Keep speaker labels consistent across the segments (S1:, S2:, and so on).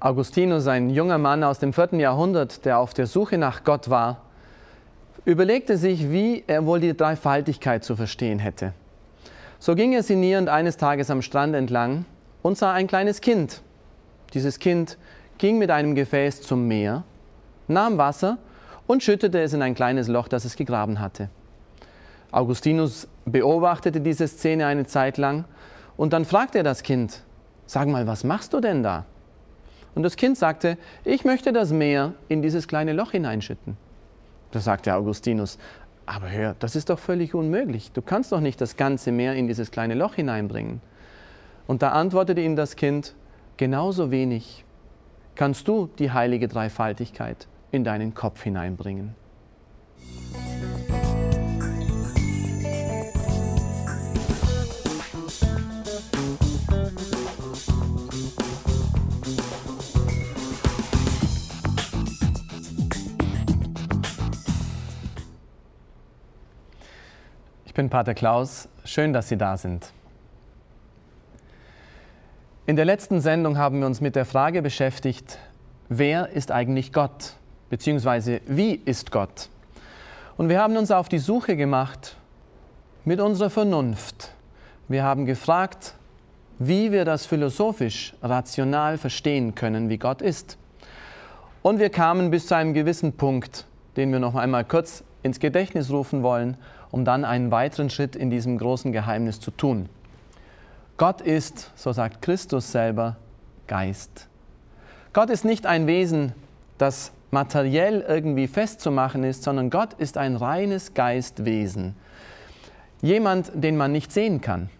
S1: Augustinus, ein junger Mann aus dem vierten Jahrhundert, der auf der Suche nach Gott war, überlegte sich, wie er wohl die Dreifaltigkeit zu verstehen hätte. So ging er sinnierend eines Tages am Strand entlang und sah ein kleines Kind. Dieses Kind ging mit einem Gefäß zum Meer, nahm Wasser und schüttete es in ein kleines Loch, das es gegraben hatte. Augustinus beobachtete diese Szene eine Zeit lang und dann fragte er das Kind, sag mal, was machst du denn da? Und das Kind sagte, ich möchte das Meer in dieses kleine Loch hineinschütten. Da sagte Augustinus, aber hör, das ist doch völlig unmöglich. Du kannst doch nicht das ganze Meer in dieses kleine Loch hineinbringen. Und da antwortete ihm das Kind, genauso wenig kannst du die heilige Dreifaltigkeit in deinen Kopf hineinbringen. Bin Pater Klaus. Schön, dass Sie da sind. In der letzten Sendung haben wir uns mit der Frage beschäftigt, wer ist eigentlich Gott? Beziehungsweise wie ist Gott? Und wir haben uns auf die Suche gemacht mit unserer Vernunft. Wir haben gefragt, wie wir das philosophisch, rational verstehen können, wie Gott ist. Und wir kamen bis zu einem gewissen Punkt, den wir noch einmal kurz ins Gedächtnis rufen wollen um dann einen weiteren Schritt in diesem großen Geheimnis zu tun. Gott ist, so sagt Christus selber, Geist. Gott ist nicht ein Wesen, das materiell irgendwie festzumachen ist, sondern Gott ist ein reines Geistwesen. Jemand, den man nicht sehen kann,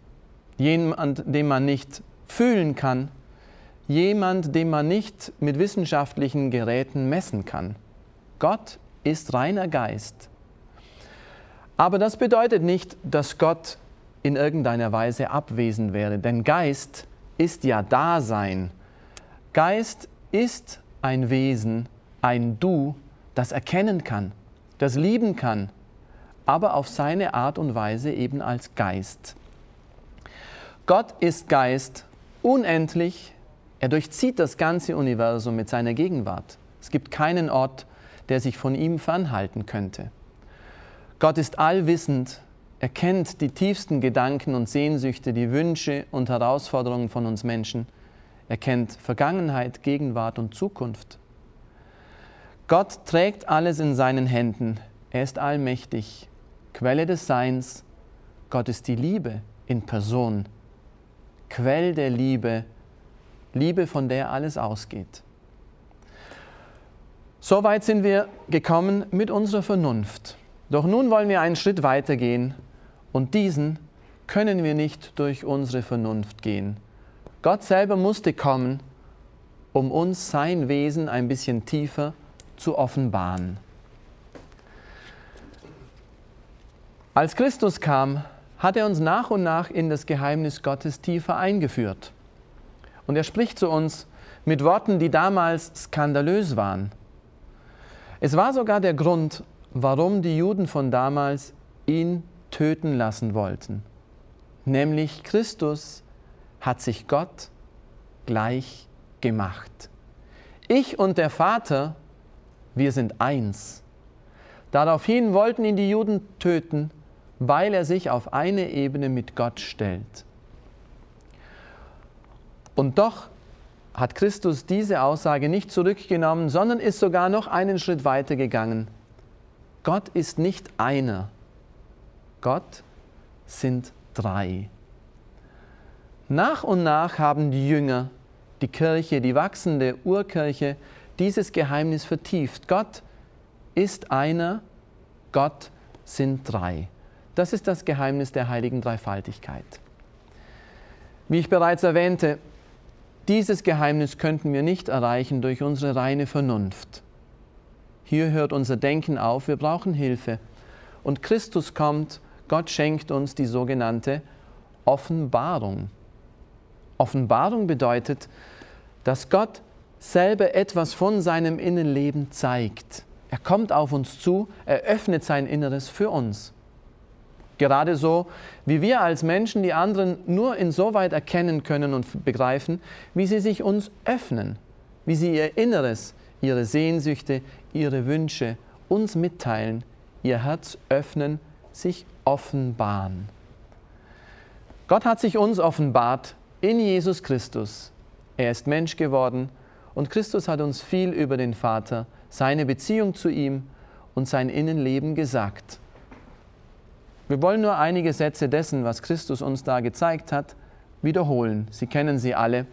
S1: jemand, den man nicht fühlen kann, jemand, den man nicht mit wissenschaftlichen Geräten messen kann. Gott ist reiner Geist. Aber das bedeutet nicht, dass Gott in irgendeiner Weise abwesend wäre, denn Geist ist ja Dasein. Geist ist ein Wesen, ein Du, das erkennen kann, das lieben kann, aber auf seine Art und Weise eben als Geist. Gott ist Geist, unendlich, er durchzieht das ganze Universum mit seiner Gegenwart. Es gibt keinen Ort, der sich von ihm fernhalten könnte. Gott ist allwissend, er kennt die tiefsten Gedanken und Sehnsüchte, die Wünsche und Herausforderungen von uns Menschen. Er kennt Vergangenheit, Gegenwart und Zukunft. Gott trägt alles in seinen Händen. Er ist allmächtig, Quelle des Seins. Gott ist die Liebe in Person, Quell der Liebe, Liebe, von der alles ausgeht. Soweit sind wir gekommen mit unserer Vernunft. Doch nun wollen wir einen Schritt weiter gehen und diesen können wir nicht durch unsere Vernunft gehen. Gott selber musste kommen, um uns sein Wesen ein bisschen tiefer zu offenbaren. Als Christus kam, hat er uns nach und nach in das Geheimnis Gottes tiefer eingeführt. Und er spricht zu uns mit Worten, die damals skandalös waren. Es war sogar der Grund, warum die Juden von damals ihn töten lassen wollten. Nämlich Christus hat sich Gott gleich gemacht. Ich und der Vater, wir sind eins. Daraufhin wollten ihn die Juden töten, weil er sich auf eine Ebene mit Gott stellt. Und doch hat Christus diese Aussage nicht zurückgenommen, sondern ist sogar noch einen Schritt weiter gegangen. Gott ist nicht einer. Gott sind drei. Nach und nach haben die Jünger, die Kirche, die wachsende Urkirche dieses Geheimnis vertieft. Gott ist einer, Gott sind drei. Das ist das Geheimnis der heiligen Dreifaltigkeit. Wie ich bereits erwähnte, dieses Geheimnis könnten wir nicht erreichen durch unsere reine Vernunft. Hier hört unser Denken auf, wir brauchen Hilfe. Und Christus kommt, Gott schenkt uns die sogenannte Offenbarung. Offenbarung bedeutet, dass Gott selber etwas von seinem Innenleben zeigt. Er kommt auf uns zu, er öffnet sein Inneres für uns. Gerade so, wie wir als Menschen die anderen nur insoweit erkennen können und begreifen, wie sie sich uns öffnen, wie sie ihr Inneres, ihre Sehnsüchte, ihre Wünsche uns mitteilen, ihr Herz öffnen, sich offenbaren. Gott hat sich uns offenbart in Jesus Christus. Er ist Mensch geworden und Christus hat uns viel über den Vater, seine Beziehung zu ihm und sein Innenleben gesagt. Wir wollen nur einige Sätze dessen, was Christus uns da gezeigt hat, wiederholen. Sie kennen sie alle.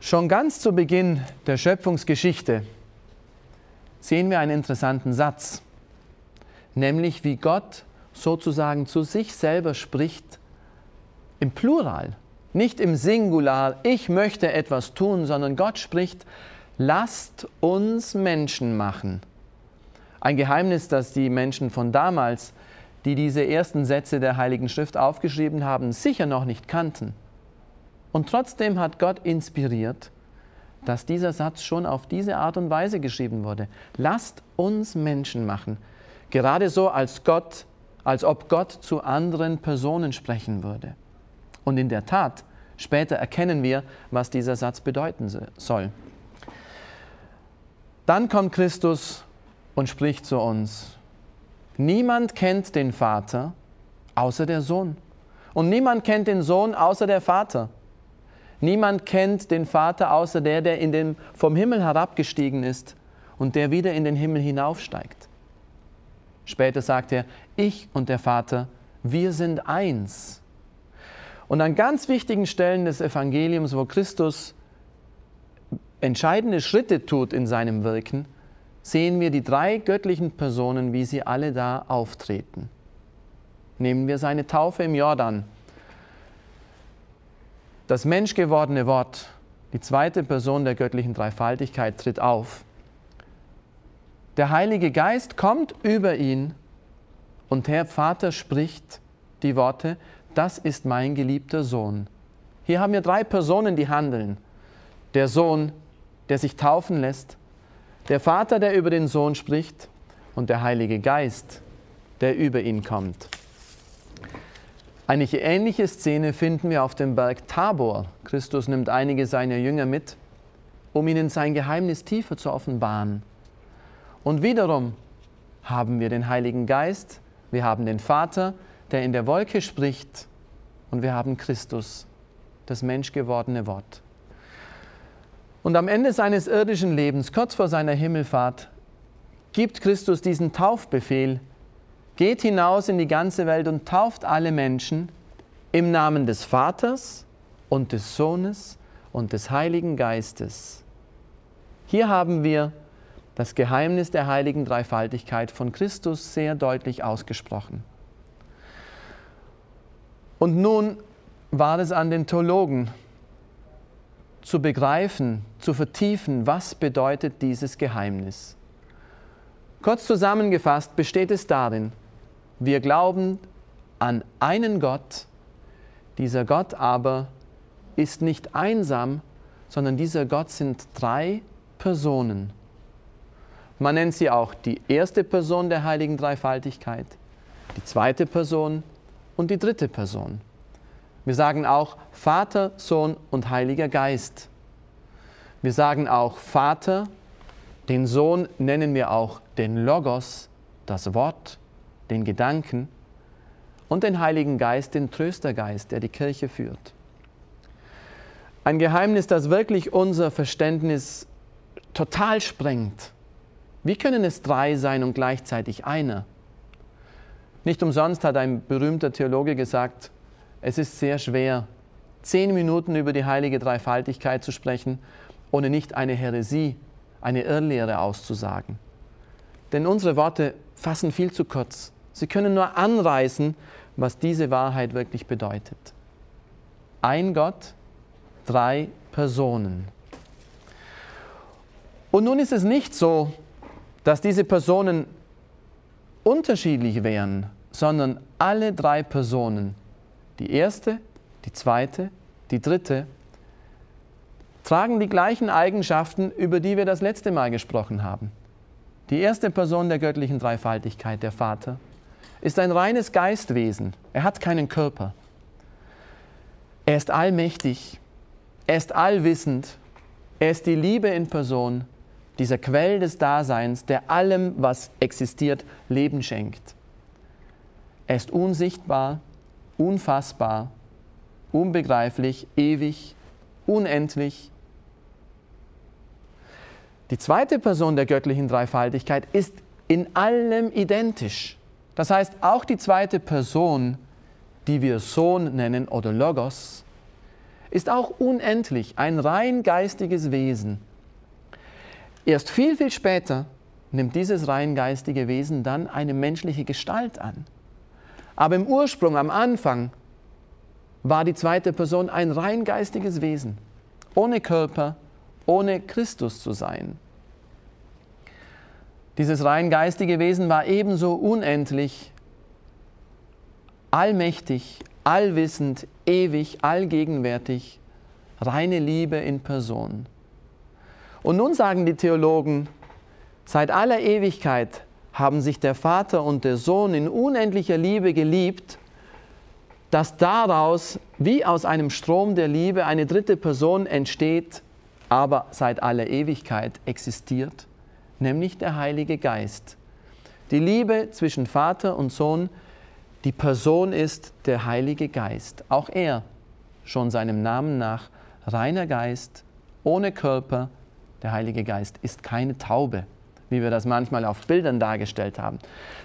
S1: Schon ganz zu Beginn der Schöpfungsgeschichte sehen wir einen interessanten Satz, nämlich wie Gott sozusagen zu sich selber spricht im Plural, nicht im Singular, ich möchte etwas tun, sondern Gott spricht, lasst uns Menschen machen. Ein Geheimnis, das die Menschen von damals, die diese ersten Sätze der Heiligen Schrift aufgeschrieben haben, sicher noch nicht kannten. Und trotzdem hat Gott inspiriert, dass dieser Satz schon auf diese Art und Weise geschrieben wurde. Lasst uns Menschen machen. Gerade so, als Gott als ob Gott zu anderen Personen sprechen würde. Und in der Tat, später erkennen wir, was dieser Satz bedeuten soll. Dann kommt Christus und spricht zu uns. Niemand kennt den Vater außer der Sohn. Und niemand kennt den Sohn außer der Vater. Niemand kennt den Vater außer der, der in den, vom Himmel herabgestiegen ist und der wieder in den Himmel hinaufsteigt. Später sagt er, ich und der Vater, wir sind eins. Und an ganz wichtigen Stellen des Evangeliums, wo Christus entscheidende Schritte tut in seinem Wirken, sehen wir die drei göttlichen Personen, wie sie alle da auftreten. Nehmen wir seine Taufe im Jordan. Das menschgewordene Wort, die zweite Person der göttlichen Dreifaltigkeit, tritt auf. Der Heilige Geist kommt über ihn und der Vater spricht die Worte, das ist mein geliebter Sohn. Hier haben wir drei Personen, die handeln. Der Sohn, der sich taufen lässt, der Vater, der über den Sohn spricht und der Heilige Geist, der über ihn kommt. Eine ähnliche Szene finden wir auf dem Berg Tabor. Christus nimmt einige seiner Jünger mit, um ihnen sein Geheimnis tiefer zu offenbaren. Und wiederum haben wir den Heiligen Geist, wir haben den Vater, der in der Wolke spricht, und wir haben Christus, das menschgewordene Wort. Und am Ende seines irdischen Lebens, kurz vor seiner Himmelfahrt, gibt Christus diesen Taufbefehl, geht hinaus in die ganze Welt und tauft alle Menschen im Namen des Vaters und des Sohnes und des Heiligen Geistes. Hier haben wir das Geheimnis der heiligen Dreifaltigkeit von Christus sehr deutlich ausgesprochen. Und nun war es an den Theologen zu begreifen, zu vertiefen, was bedeutet dieses Geheimnis. Kurz zusammengefasst besteht es darin, wir glauben an einen Gott, dieser Gott aber ist nicht einsam, sondern dieser Gott sind drei Personen. Man nennt sie auch die erste Person der heiligen Dreifaltigkeit, die zweite Person und die dritte Person. Wir sagen auch Vater, Sohn und Heiliger Geist. Wir sagen auch Vater, den Sohn nennen wir auch den Logos, das Wort, den Gedanken und den Heiligen Geist, den Tröstergeist, der die Kirche führt. Ein Geheimnis, das wirklich unser Verständnis total sprengt wie können es drei sein und gleichzeitig einer? Nicht umsonst hat ein berühmter Theologe gesagt, es ist sehr schwer, zehn Minuten über die heilige Dreifaltigkeit zu sprechen, ohne nicht eine Häresie, eine Irrlehre auszusagen. Denn unsere Worte fassen viel zu kurz. Sie können nur anreißen, was diese Wahrheit wirklich bedeutet. Ein Gott, drei Personen. Und nun ist es nicht so, dass diese Personen unterschiedlich wären, sondern alle drei Personen, die erste, die zweite, die dritte, tragen die gleichen Eigenschaften, über die wir das letzte Mal gesprochen haben. Die erste Person der göttlichen Dreifaltigkeit, der Vater, ist ein reines Geistwesen. Er hat keinen Körper. Er ist allmächtig. Er ist allwissend. Er ist die Liebe in Person, dieser Quell des Daseins, der allem, was existiert, Leben schenkt. Er ist unsichtbar, unfassbar, unbegreiflich, ewig, unendlich. Die zweite Person der göttlichen Dreifaltigkeit ist in allem identisch. Das heißt, auch die zweite Person, die wir Sohn nennen oder Logos, ist auch unendlich, ein rein geistiges Wesen. Erst viel, viel später nimmt dieses rein geistige Wesen dann eine menschliche Gestalt an. Aber im Ursprung, am Anfang, war die zweite Person ein rein geistiges Wesen, ohne Körper, ohne Christus zu sein. Dieses rein geistige Wesen war ebenso unendlich, allmächtig, allwissend, ewig, allgegenwärtig, reine Liebe in Person. Und nun sagen die Theologen, seit aller Ewigkeit haben sich der Vater und der Sohn in unendlicher Liebe geliebt, dass daraus wie aus einem Strom der Liebe eine dritte Person entsteht, aber seit aller Ewigkeit existiert, nämlich der Heilige Geist. Die Liebe zwischen Vater und Sohn, die Person ist der Heilige Geist. Auch er, schon seinem Namen nach, reiner Geist, ohne Körper. Der Heilige Geist ist keine Taube wie wir das manchmal auf Bildern dargestellt haben.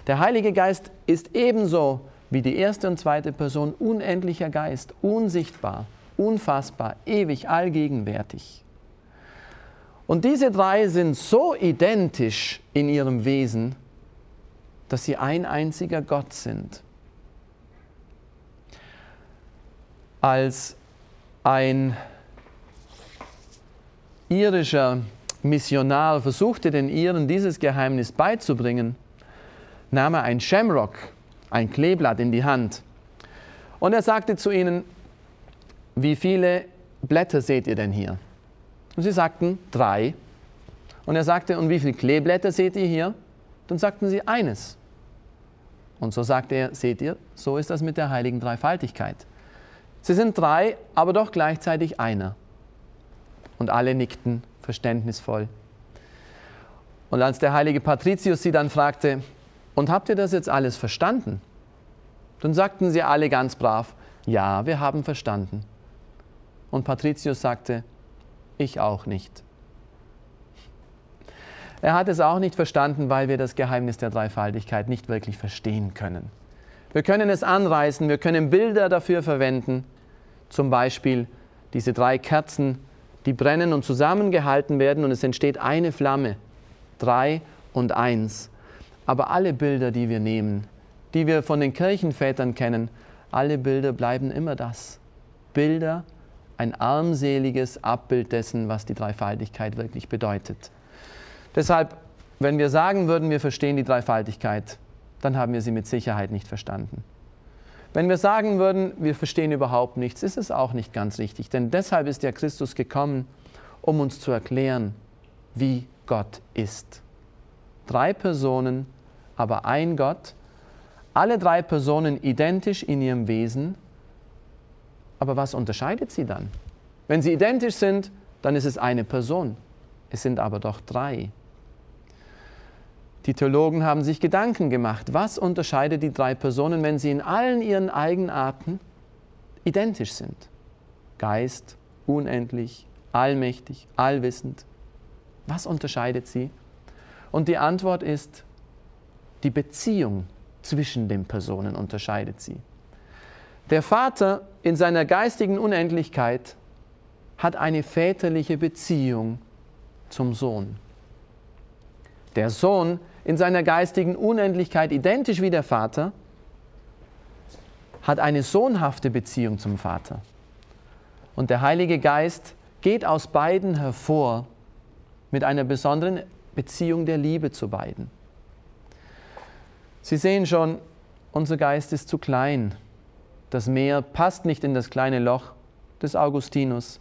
S1: Der Heilige Geist ist ebenso wie die erste und zweite Person unendlicher Geist, unsichtbar, unfassbar, ewig, allgegenwärtig. Und diese drei sind so identisch in ihrem Wesen, dass sie ein einziger Gott sind. Als ein irischer Missionar versuchte den Iren dieses Geheimnis beizubringen, nahm er ein Shamrock, ein Kleeblatt in die Hand. Und er sagte zu ihnen, wie viele Blätter seht ihr denn hier? Und sie sagten, drei. Und er sagte, und wie viele Kleeblätter seht ihr hier? Dann sagten sie, eines. Und so sagte er, seht ihr, so ist das mit der heiligen Dreifaltigkeit. Sie sind drei, aber doch gleichzeitig einer. Und alle nickten verständnisvoll. Und als der heilige Patricius sie dann fragte, und habt ihr das jetzt alles verstanden? Dann sagten sie alle ganz brav, ja, wir haben verstanden. Und Patricius sagte, ich auch nicht. Er hat es auch nicht verstanden, weil wir das Geheimnis der Dreifaltigkeit nicht wirklich verstehen können. Wir können es anreißen, wir können Bilder dafür verwenden, zum Beispiel diese drei Kerzen die brennen und zusammengehalten werden und es entsteht eine Flamme, drei und eins. Aber alle Bilder, die wir nehmen, die wir von den Kirchenvätern kennen, alle Bilder bleiben immer das. Bilder, ein armseliges Abbild dessen, was die Dreifaltigkeit wirklich bedeutet. Deshalb, wenn wir sagen würden, wir verstehen die Dreifaltigkeit, dann haben wir sie mit Sicherheit nicht verstanden. Wenn wir sagen würden, wir verstehen überhaupt nichts, ist es auch nicht ganz richtig. Denn deshalb ist ja Christus gekommen, um uns zu erklären, wie Gott ist. Drei Personen, aber ein Gott, alle drei Personen identisch in ihrem Wesen. Aber was unterscheidet sie dann? Wenn sie identisch sind, dann ist es eine Person. Es sind aber doch drei. Die Theologen haben sich Gedanken gemacht, was unterscheidet die drei Personen, wenn sie in allen ihren Eigenarten identisch sind. Geist, unendlich, allmächtig, allwissend. Was unterscheidet sie? Und die Antwort ist, die Beziehung zwischen den Personen unterscheidet sie. Der Vater in seiner geistigen Unendlichkeit hat eine väterliche Beziehung zum Sohn. Der Sohn in seiner geistigen Unendlichkeit identisch wie der Vater, hat eine sohnhafte Beziehung zum Vater. Und der Heilige Geist geht aus beiden hervor mit einer besonderen Beziehung der Liebe zu beiden. Sie sehen schon, unser Geist ist zu klein. Das Meer passt nicht in das kleine Loch des Augustinus.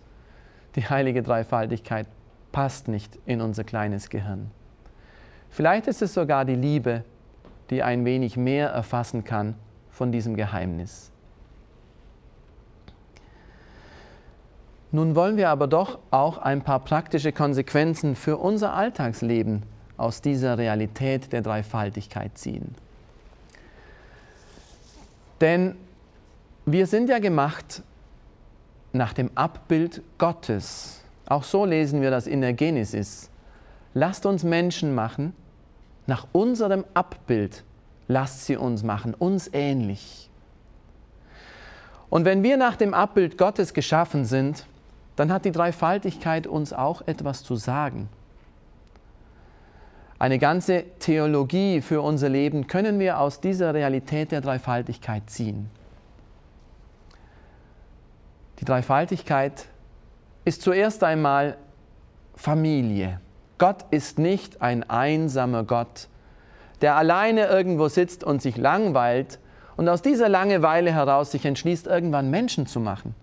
S1: Die heilige Dreifaltigkeit passt nicht in unser kleines Gehirn. Vielleicht ist es sogar die Liebe, die ein wenig mehr erfassen kann von diesem Geheimnis. Nun wollen wir aber doch auch ein paar praktische Konsequenzen für unser Alltagsleben aus dieser Realität der Dreifaltigkeit ziehen. Denn wir sind ja gemacht nach dem Abbild Gottes. Auch so lesen wir das in der Genesis. Lasst uns Menschen machen, nach unserem Abbild, lasst sie uns machen, uns ähnlich. Und wenn wir nach dem Abbild Gottes geschaffen sind, dann hat die Dreifaltigkeit uns auch etwas zu sagen. Eine ganze Theologie für unser Leben können wir aus dieser Realität der Dreifaltigkeit ziehen. Die Dreifaltigkeit ist zuerst einmal Familie. Gott ist nicht ein einsamer Gott, der alleine irgendwo sitzt und sich langweilt und aus dieser Langeweile heraus sich entschließt, irgendwann Menschen zu machen.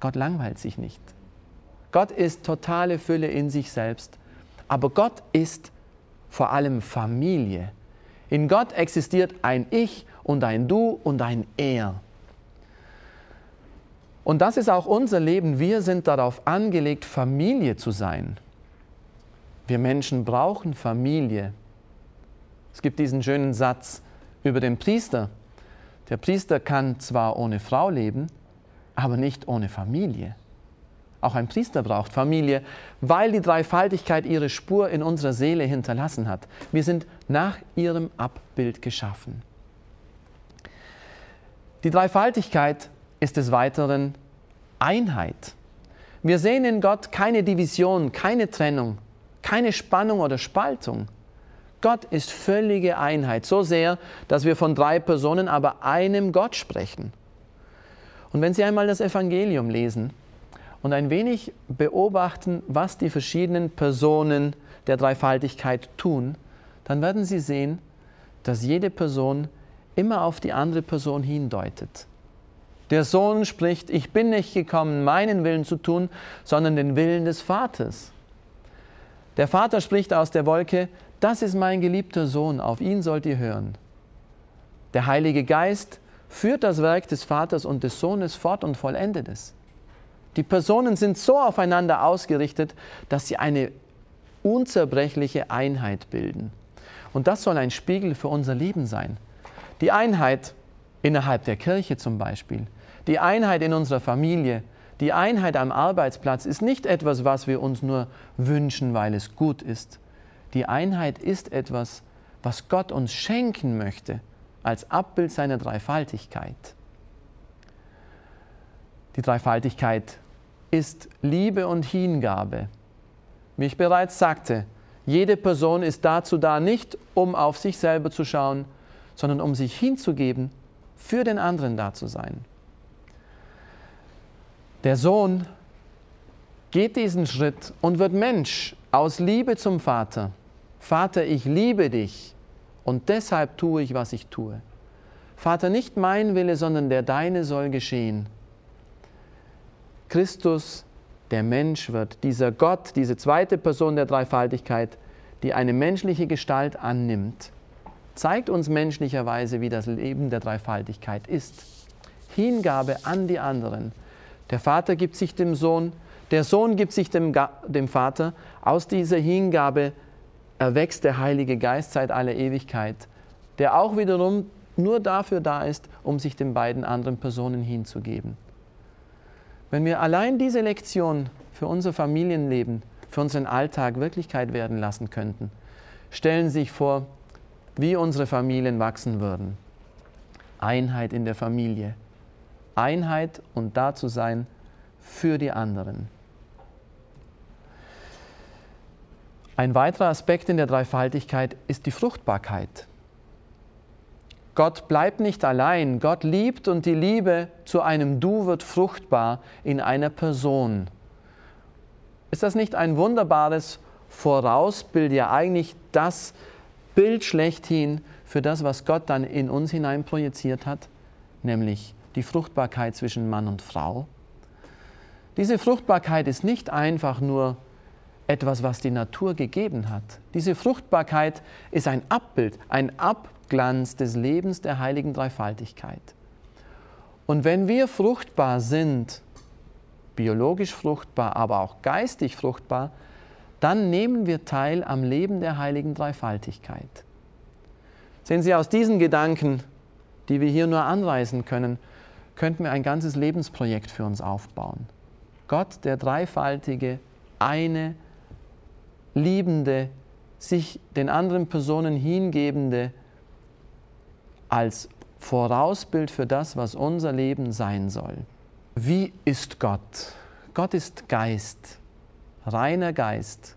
S1: Gott langweilt sich nicht. Gott ist totale Fülle in sich selbst. Aber Gott ist vor allem Familie. In Gott existiert ein Ich und ein Du und ein Er. Und das ist auch unser Leben. Wir sind darauf angelegt, Familie zu sein. Wir Menschen brauchen Familie. Es gibt diesen schönen Satz über den Priester. Der Priester kann zwar ohne Frau leben, aber nicht ohne Familie. Auch ein Priester braucht Familie, weil die Dreifaltigkeit ihre Spur in unserer Seele hinterlassen hat. Wir sind nach ihrem Abbild geschaffen. Die Dreifaltigkeit ist des Weiteren Einheit. Wir sehen in Gott keine Division, keine Trennung, keine Spannung oder Spaltung. Gott ist völlige Einheit, so sehr, dass wir von drei Personen, aber einem Gott sprechen. Und wenn Sie einmal das Evangelium lesen und ein wenig beobachten, was die verschiedenen Personen der Dreifaltigkeit tun, dann werden Sie sehen, dass jede Person immer auf die andere Person hindeutet. Der Sohn spricht, ich bin nicht gekommen, meinen Willen zu tun, sondern den Willen des Vaters. Der Vater spricht aus der Wolke, das ist mein geliebter Sohn, auf ihn sollt ihr hören. Der Heilige Geist führt das Werk des Vaters und des Sohnes fort und vollendet es. Die Personen sind so aufeinander ausgerichtet, dass sie eine unzerbrechliche Einheit bilden. Und das soll ein Spiegel für unser Leben sein. Die Einheit innerhalb der Kirche zum Beispiel, die Einheit in unserer Familie, die Einheit am Arbeitsplatz ist nicht etwas, was wir uns nur wünschen, weil es gut ist. Die Einheit ist etwas, was Gott uns schenken möchte als Abbild seiner Dreifaltigkeit. Die Dreifaltigkeit ist Liebe und Hingabe. Wie ich bereits sagte, jede Person ist dazu da, nicht um auf sich selber zu schauen, sondern um sich hinzugeben, für den anderen da zu sein. Der Sohn geht diesen Schritt und wird Mensch aus Liebe zum Vater. Vater, ich liebe dich und deshalb tue ich, was ich tue. Vater, nicht mein Wille, sondern der deine soll geschehen. Christus, der Mensch wird, dieser Gott, diese zweite Person der Dreifaltigkeit, die eine menschliche Gestalt annimmt, zeigt uns menschlicherweise, wie das Leben der Dreifaltigkeit ist. Hingabe an die anderen, der Vater gibt sich dem Sohn, der Sohn gibt sich dem, dem Vater. Aus dieser Hingabe erwächst der Heilige Geist seit aller Ewigkeit, der auch wiederum nur dafür da ist, um sich den beiden anderen Personen hinzugeben. Wenn wir allein diese Lektion für unser Familienleben, für unseren Alltag Wirklichkeit werden lassen könnten, stellen Sie sich vor, wie unsere Familien wachsen würden. Einheit in der Familie, Einheit und da zu sein für die anderen. Ein weiterer Aspekt in der Dreifaltigkeit ist die Fruchtbarkeit. Gott bleibt nicht allein, Gott liebt und die Liebe zu einem Du wird fruchtbar in einer Person. Ist das nicht ein wunderbares Vorausbild, ja eigentlich das Bild schlechthin für das, was Gott dann in uns hinein projiziert hat, nämlich die Fruchtbarkeit zwischen Mann und Frau. Diese Fruchtbarkeit ist nicht einfach nur etwas, was die Natur gegeben hat. Diese Fruchtbarkeit ist ein Abbild, ein Abglanz des Lebens der heiligen Dreifaltigkeit. Und wenn wir fruchtbar sind, biologisch fruchtbar, aber auch geistig fruchtbar, dann nehmen wir teil am Leben der heiligen Dreifaltigkeit. Sehen Sie, aus diesen Gedanken, die wir hier nur anreißen können, könnten wir ein ganzes Lebensprojekt für uns aufbauen. Gott, der dreifaltige, eine, liebende, sich den anderen Personen hingebende, als Vorausbild für das, was unser Leben sein soll. Wie ist Gott? Gott ist Geist, reiner Geist.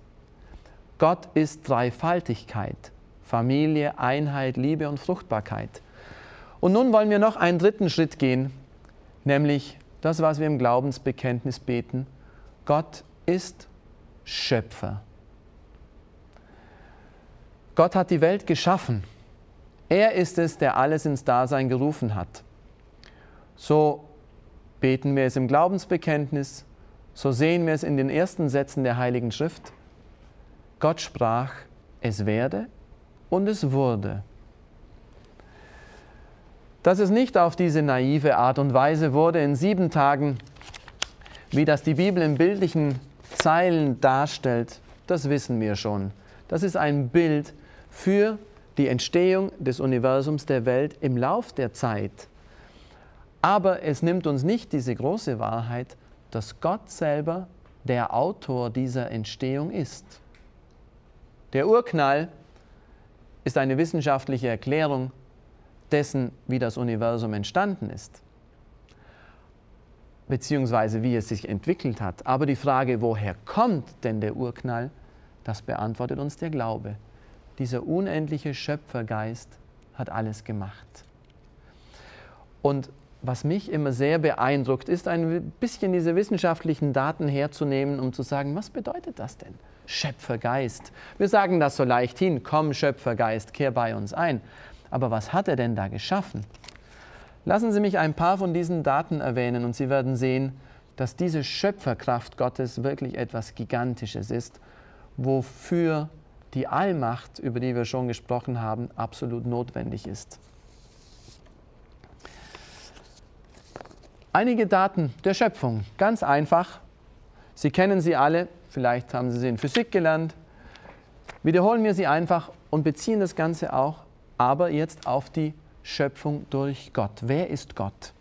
S1: Gott ist Dreifaltigkeit, Familie, Einheit, Liebe und Fruchtbarkeit. Und nun wollen wir noch einen dritten Schritt gehen, nämlich das, was wir im Glaubensbekenntnis beten. Gott ist Schöpfer. Gott hat die Welt geschaffen. Er ist es, der alles ins Dasein gerufen hat. So beten wir es im Glaubensbekenntnis, so sehen wir es in den ersten Sätzen der Heiligen Schrift. Gott sprach, es werde und es wurde. Dass es nicht auf diese naive Art und Weise wurde, in sieben Tagen, wie das die Bibel in bildlichen Zeilen darstellt, das wissen wir schon. Das ist ein Bild für die Entstehung des Universums der Welt im Lauf der Zeit. Aber es nimmt uns nicht diese große Wahrheit, dass Gott selber der Autor dieser Entstehung ist. Der Urknall ist eine wissenschaftliche Erklärung dessen, wie das Universum entstanden ist, beziehungsweise wie es sich entwickelt hat. Aber die Frage, woher kommt denn der Urknall, das beantwortet uns der Glaube. Dieser unendliche Schöpfergeist hat alles gemacht. Und was mich immer sehr beeindruckt, ist ein bisschen diese wissenschaftlichen Daten herzunehmen, um zu sagen, was bedeutet das denn? Schöpfergeist. Wir sagen das so leicht hin, komm Schöpfergeist, kehr bei uns ein. Aber was hat er denn da geschaffen? Lassen Sie mich ein paar von diesen Daten erwähnen und Sie werden sehen, dass diese Schöpferkraft Gottes wirklich etwas Gigantisches ist, wofür die Allmacht, über die wir schon gesprochen haben, absolut notwendig ist. Einige Daten der Schöpfung, ganz einfach. Sie kennen sie alle, vielleicht haben Sie sie in Physik gelernt. Wiederholen wir sie einfach und beziehen das Ganze auch aber jetzt auf die Schöpfung durch Gott. Wer ist Gott?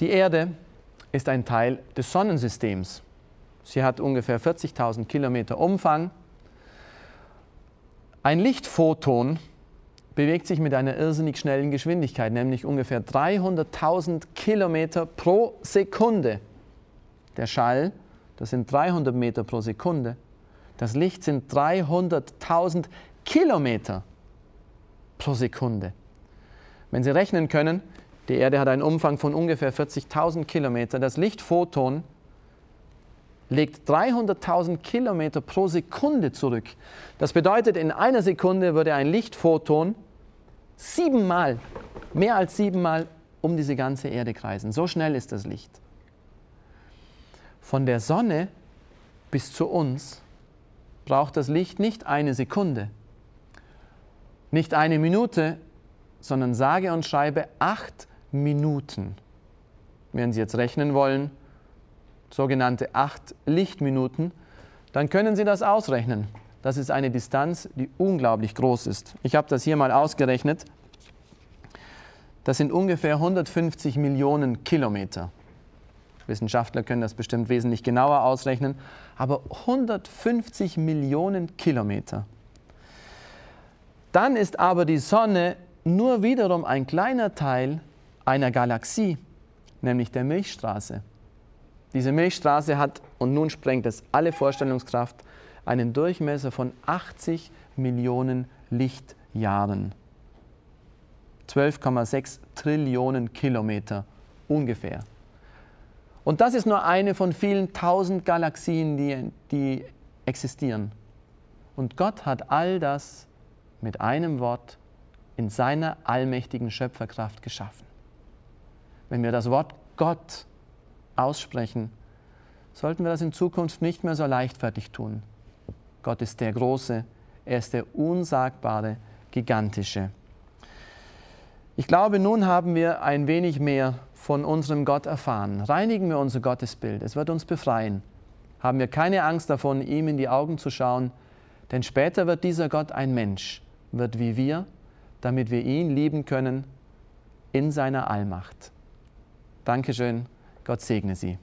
S1: Die Erde ist ein Teil des Sonnensystems. Sie hat ungefähr 40.000 Kilometer Umfang. Ein Lichtphoton bewegt sich mit einer irrsinnig schnellen Geschwindigkeit, nämlich ungefähr 300.000 Kilometer pro Sekunde. Der Schall, das sind 300 Meter pro Sekunde. Das Licht sind 300.000 Kilometer pro Sekunde. Wenn Sie rechnen können, die Erde hat einen Umfang von ungefähr 40.000 Kilometer. Das Lichtphoton legt 300.000 Kilometer pro Sekunde zurück. Das bedeutet, in einer Sekunde würde ein Lichtphoton siebenmal, mehr als siebenmal um diese ganze Erde kreisen. So schnell ist das Licht. Von der Sonne bis zu uns braucht das Licht nicht eine Sekunde, nicht eine Minute, sondern sage und schreibe acht Minuten. Wenn Sie jetzt rechnen wollen, sogenannte acht Lichtminuten, dann können Sie das ausrechnen. Das ist eine Distanz, die unglaublich groß ist. Ich habe das hier mal ausgerechnet. Das sind ungefähr 150 Millionen Kilometer. Wissenschaftler können das bestimmt wesentlich genauer ausrechnen, aber 150 Millionen Kilometer. Dann ist aber die Sonne nur wiederum ein kleiner Teil einer Galaxie, nämlich der Milchstraße. Diese Milchstraße hat, und nun sprengt es alle Vorstellungskraft, einen Durchmesser von 80 Millionen Lichtjahren. 12,6 Trillionen Kilometer ungefähr. Und das ist nur eine von vielen tausend Galaxien, die, die existieren. Und Gott hat all das mit einem Wort in seiner allmächtigen Schöpferkraft geschaffen. Wenn wir das Wort Gott aussprechen, sollten wir das in Zukunft nicht mehr so leichtfertig tun. Gott ist der Große, er ist der unsagbare, gigantische. Ich glaube, nun haben wir ein wenig mehr von unserem Gott erfahren. Reinigen wir unser Gottesbild. Es wird uns befreien. Haben wir keine Angst davon, ihm in die Augen zu schauen, denn später wird dieser Gott ein Mensch, wird wie wir, damit wir ihn lieben können in seiner Allmacht. Dankeschön, Gott segne Sie.